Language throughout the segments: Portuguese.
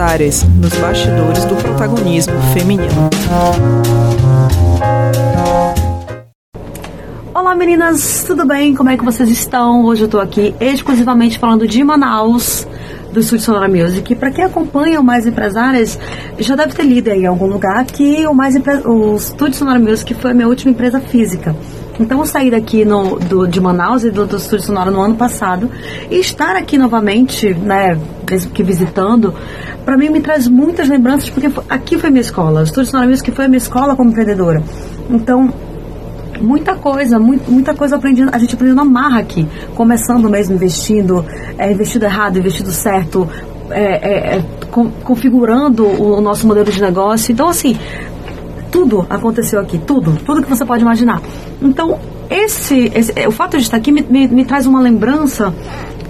empresárias nos bastidores do protagonismo feminino. Olá meninas, tudo bem? Como é que vocês estão? Hoje eu tô aqui exclusivamente falando de Manaus, do Estúdio Sonora Music. Para quem acompanha o Mais Empresárias, já deve ter lido aí em algum lugar que o, Mais Empre... o Estúdio Sonora Music foi a minha última empresa física. Então eu saí daqui no, do, de Manaus e do, do Estúdio Sonora no ano passado e estar aqui novamente, né, que visitando, para mim me traz muitas lembranças porque aqui foi minha escola. O Estúdio Sonora Music foi a minha escola como empreendedora. Então muita coisa, muito, muita coisa aprendendo, a gente aprendeu na marra aqui, começando mesmo investindo, é, investido errado, investido certo, é, é, é com, configurando o, o nosso modelo de negócio. Então, assim, tudo aconteceu aqui, tudo, tudo que você pode imaginar. Então, esse, esse o fato de estar aqui me, me, me traz uma lembrança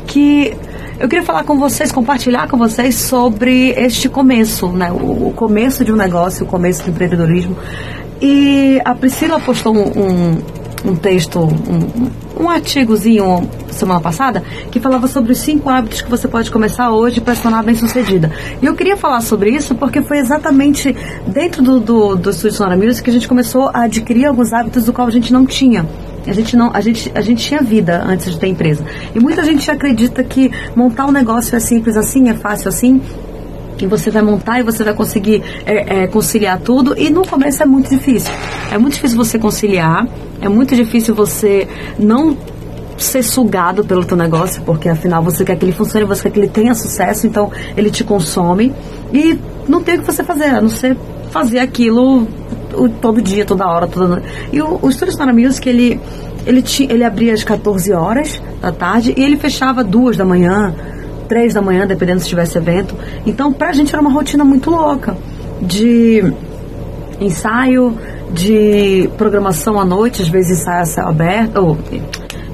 que eu queria falar com vocês, compartilhar com vocês sobre este começo, né? O, começo de um negócio, o começo do empreendedorismo. E a Priscila postou um, um, um texto, um, um artigozinho semana passada que falava sobre os cinco hábitos que você pode começar hoje para se tornar bem sucedida. E eu queria falar sobre isso porque foi exatamente dentro do, do, do Studio Sonora Music que a gente começou a adquirir alguns hábitos do qual a gente não tinha. A gente, não, a, gente, a gente tinha vida antes de ter empresa. E muita gente acredita que montar um negócio é simples assim, é fácil assim que você vai montar e você vai conseguir é, é, conciliar tudo. E no começo é muito difícil. É muito difícil você conciliar, é muito difícil você não ser sugado pelo teu negócio, porque afinal você quer que ele funcione, você quer que ele tenha sucesso, então ele te consome e não tem o que você fazer, a não ser fazer aquilo todo dia, toda hora, toda noite. E o, o Studio Sonora Music, ele, ele, tinha, ele abria às 14 horas da tarde e ele fechava duas da manhã, três da manhã, dependendo se tivesse evento. Então, pra gente era uma rotina muito louca de ensaio, de programação à noite, às vezes ensaio a céu aberto, ou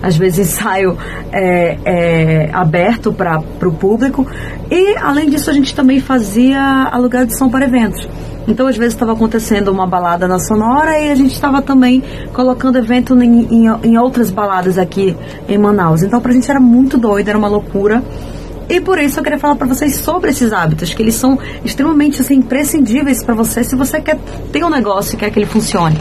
às vezes ensaio é, é, aberto para o público. E, além disso, a gente também fazia aluguel de som para eventos. Então, às vezes, estava acontecendo uma balada na Sonora e a gente estava também colocando evento em, em, em, outras baladas aqui em Manaus. Então, para a gente era muito doido, era uma loucura. E por isso eu queria falar para vocês sobre esses hábitos, que eles são extremamente assim, imprescindíveis para você se você quer ter um negócio e quer que ele funcione.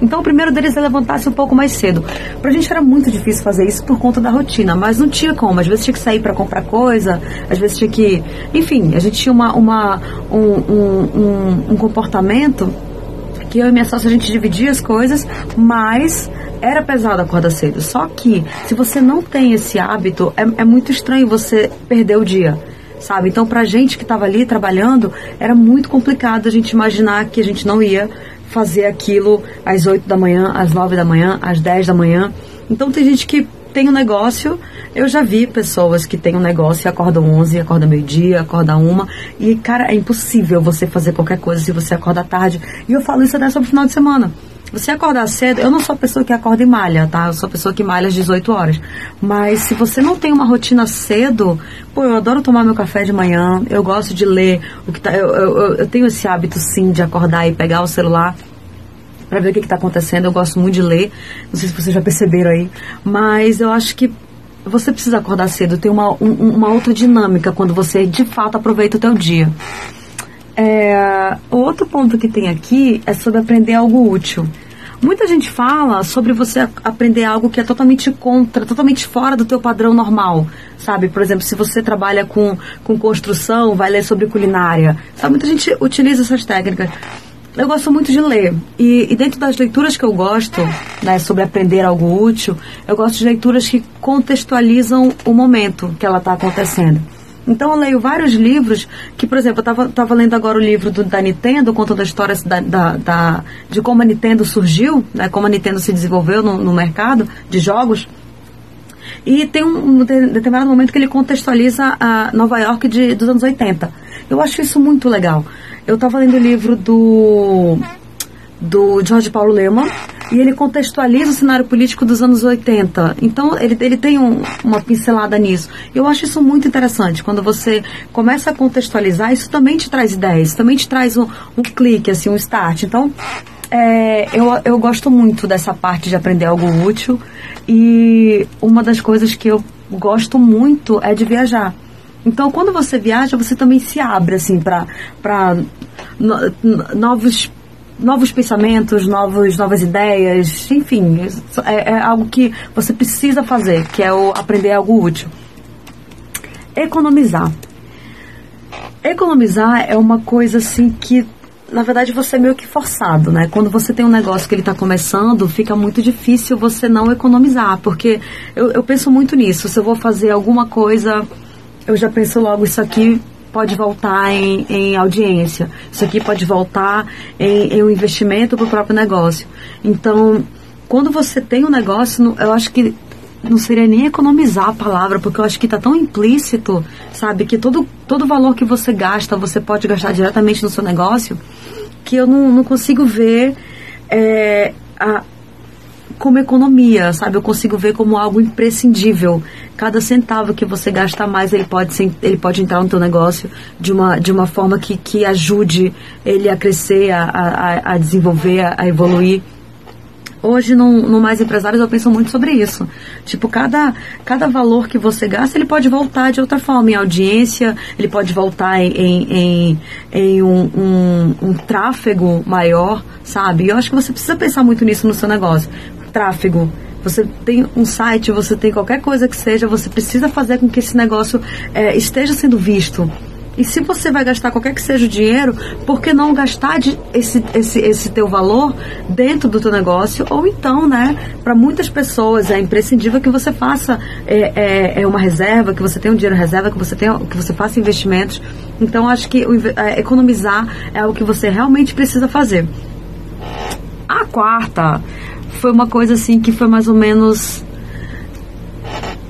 Então, o primeiro deles é levantar-se um pouco mais cedo. Pra gente era muito difícil fazer isso por conta da rotina, mas não tinha como. Às vezes tinha que sair para comprar coisa, às vezes tinha que. Enfim, a gente tinha uma, uma um, um, um, um comportamento que eu e minha sócia a gente dividia as coisas, mas era pesado acordar cedo. Só que se você não tem esse hábito, é, é muito estranho você perder o dia. Sabe? Então, pra gente que estava ali trabalhando, era muito complicado a gente imaginar que a gente não ia fazer aquilo às 8 da manhã, às 9 da manhã, às 10 da manhã. Então, tem gente que tem um negócio, eu já vi pessoas que têm um negócio e acordam 11, acordam meio-dia, acordam uma, e cara, é impossível você fazer qualquer coisa se você acorda tarde. E eu falo isso até sobre o final de semana. Você acordar cedo, eu não sou a pessoa que acorda e malha, tá? Eu sou a pessoa que malha às 18 horas. Mas se você não tem uma rotina cedo, pô, eu adoro tomar meu café de manhã, eu gosto de ler o que tá. Eu, eu, eu tenho esse hábito sim de acordar e pegar o celular para ver o que está acontecendo. Eu gosto muito de ler, não sei se vocês já perceberam aí, mas eu acho que você precisa acordar cedo, tem uma, um, uma outra dinâmica quando você de fato aproveita o teu dia. É, outro ponto que tem aqui é sobre aprender algo útil. Muita gente fala sobre você aprender algo que é totalmente contra, totalmente fora do teu padrão normal, sabe? Por exemplo, se você trabalha com, com construção, vai ler sobre culinária. Sabe? Muita gente utiliza essas técnicas. Eu gosto muito de ler. E, e, dentro das leituras que eu gosto, né, sobre aprender algo útil, eu gosto de leituras que contextualizam o momento que ela está acontecendo. Então eu leio vários livros que, por exemplo, eu estava lendo agora o livro do, da Nintendo, contando a história da, da, da, de como a Nintendo surgiu, né, como a Nintendo se desenvolveu no, no mercado de jogos. E tem um, determinado momento que ele contextualiza a Nova York de, dos anos 80. Eu acho isso muito legal. Eu estava lendo o livro do, do Jorge Paulo Leman, e ele contextualiza o cenário político dos anos 80. Então, ele, ele tem um, uma pincelada nisso. Eu acho isso muito interessante. Quando você começa a contextualizar, isso também te traz ideias, também te traz um, um clique, assim, um start. Então, é, eu, eu gosto muito dessa parte de aprender algo útil. E uma das coisas que eu gosto muito é de viajar. Então, quando você viaja, você também se abre assim para no, novos novos pensamentos, novos, novas ideias, enfim, é, é, algo que você precisa fazer, que é o aprender algo útil. Economizar. Economizar é uma coisa assim que na verdade você é meio que forçado, né? Quando você tem um negócio que ele está começando, fica muito difícil você não economizar, porque eu, eu penso muito nisso. Se eu vou fazer alguma coisa, eu já penso logo isso aqui pode voltar em, em audiência, isso aqui pode voltar em, em um investimento para o próprio negócio. Então, quando você tem um negócio, eu acho que não seria nem economizar a palavra, porque eu acho que está tão implícito, sabe, que todo, todo valor que você gasta, você pode gastar diretamente no seu negócio, que eu não, não consigo ver é, a, como economia, sabe? Eu consigo ver como algo imprescindível. Cada centavo que você gasta mais, ele pode, ser, ele pode entrar no teu negócio de uma, de uma forma que, que ajude ele a crescer, a, a, a desenvolver, a, a evoluir. Hoje, no, no Mais Empresários, eu penso muito sobre isso. Tipo, cada, cada valor que você gasta, ele pode voltar de outra forma, em audiência, ele pode voltar em, em, em, em um, um, um tráfego maior, sabe? E eu acho que você precisa pensar muito nisso no seu negócio tráfego. Você tem um site, você tem qualquer coisa que seja, você precisa fazer com que esse negócio é, esteja sendo visto. E se você vai gastar qualquer que seja o dinheiro, por que não gastar de esse, esse, esse teu valor dentro do teu negócio? Ou então, né, para muitas pessoas é imprescindível que você faça é, é, é, uma reserva, que você tenha um dinheiro reserva, que você tenha, que você faça investimentos. Então, acho que o, é, economizar é algo que você realmente precisa fazer. A quarta foi uma coisa assim que foi mais ou menos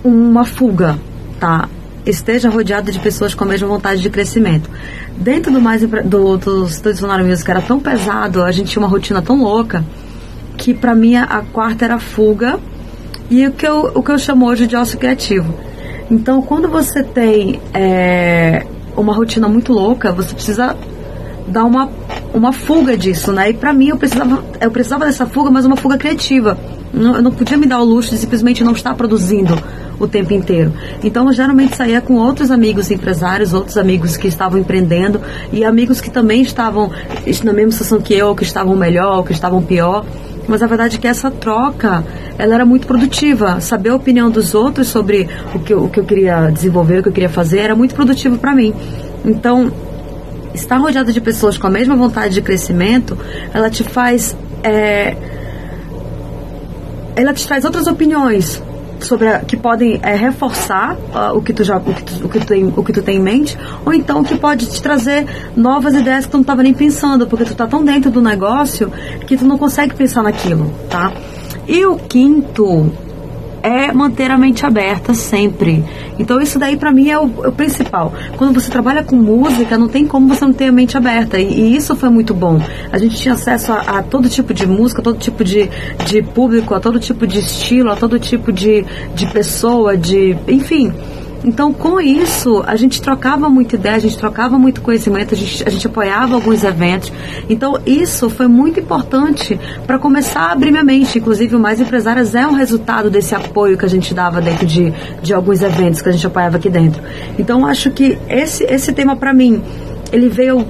uma fuga, tá? Esteja rodeado de pessoas com a mesma vontade de crescimento. Dentro do mais do, do Tradicional Music era tão pesado, a gente tinha uma rotina tão louca, que para mim a quarta era fuga e o que eu, o que eu chamo hoje de ócio criativo. Então, quando você tem é, uma rotina muito louca, você precisa dar uma uma fuga disso, né? E para mim eu precisava, eu precisava dessa fuga, mas uma fuga criativa. Eu não podia me dar o luxo de simplesmente não estar produzindo o tempo inteiro. Então eu geralmente saía com outros amigos empresários, outros amigos que estavam empreendendo e amigos que também estavam na mesma situação que eu, que estavam melhor, que estavam pior. Mas a verdade é que essa troca, ela era muito produtiva. Saber a opinião dos outros sobre o que, eu, o que eu queria desenvolver, o que eu queria fazer, era muito produtivo para mim. Então, estar rodeado de pessoas com a mesma vontade de crescimento, ela te faz. É, ela te traz outras opiniões sobre a, que podem é, reforçar uh, o que tu já o que tu, o que tu, tem o que tu tem em mente ou então que pode te trazer novas ideias que tu não estava nem pensando porque tu tá tão dentro do negócio que tu não consegue pensar naquilo tá e o quinto é manter a mente aberta sempre. Então isso daí para mim é o, é o, principal. Quando você trabalha com música, não tem como você não ter a mente aberta. E, e isso foi muito bom. A gente tinha acesso a, a, todo tipo de música, a todo tipo de, de público, a todo tipo de estilo, a todo tipo de, de pessoa, de. enfim. Então, com isso, a gente trocava muita ideia, a gente trocava muito conhecimento, a gente, a gente apoiava alguns eventos. Então, isso foi muito importante para começar a abrir minha mente. Inclusive, o Mais Empresárias é um resultado desse apoio que a gente dava dentro de, de alguns eventos que a gente apoiava aqui dentro. Então, acho que esse, esse tema, para mim, ele veio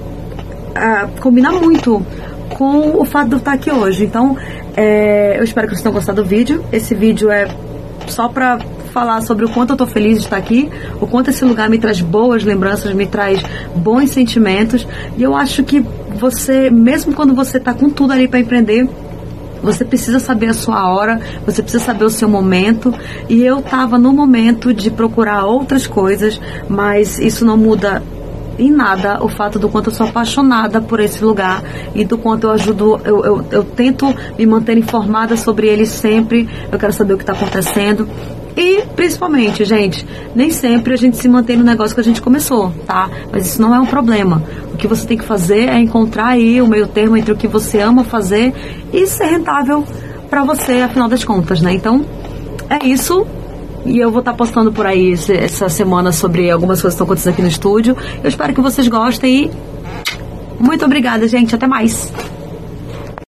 a combinar muito com o fato de eu estar aqui hoje. Então, é, eu espero que vocês tenham gostado do vídeo. Esse vídeo é só para falar sobre o quanto eu estou feliz de estar aqui, o quanto esse lugar me traz boas lembranças, me traz bons sentimentos. E eu acho que você, mesmo quando você está com tudo ali para empreender, você precisa saber a sua hora, você precisa saber o seu momento. E eu estava no momento de procurar outras coisas, mas isso não muda em nada o fato do quanto eu sou apaixonada por esse lugar e do quanto eu ajudo, eu, eu, eu tento me manter informada sobre ele sempre. Eu quero saber o que está acontecendo. E, principalmente, gente, nem sempre a gente se mantém no negócio que a gente começou, tá? Mas isso não é um problema. O que você tem que fazer é encontrar aí o meio termo entre o que você ama fazer e ser rentável para você, afinal das contas, né? Então, é isso. E eu vou estar tá postando por aí essa semana sobre algumas coisas que estão acontecendo aqui no estúdio. Eu espero que vocês gostem e muito obrigada, gente. Até mais.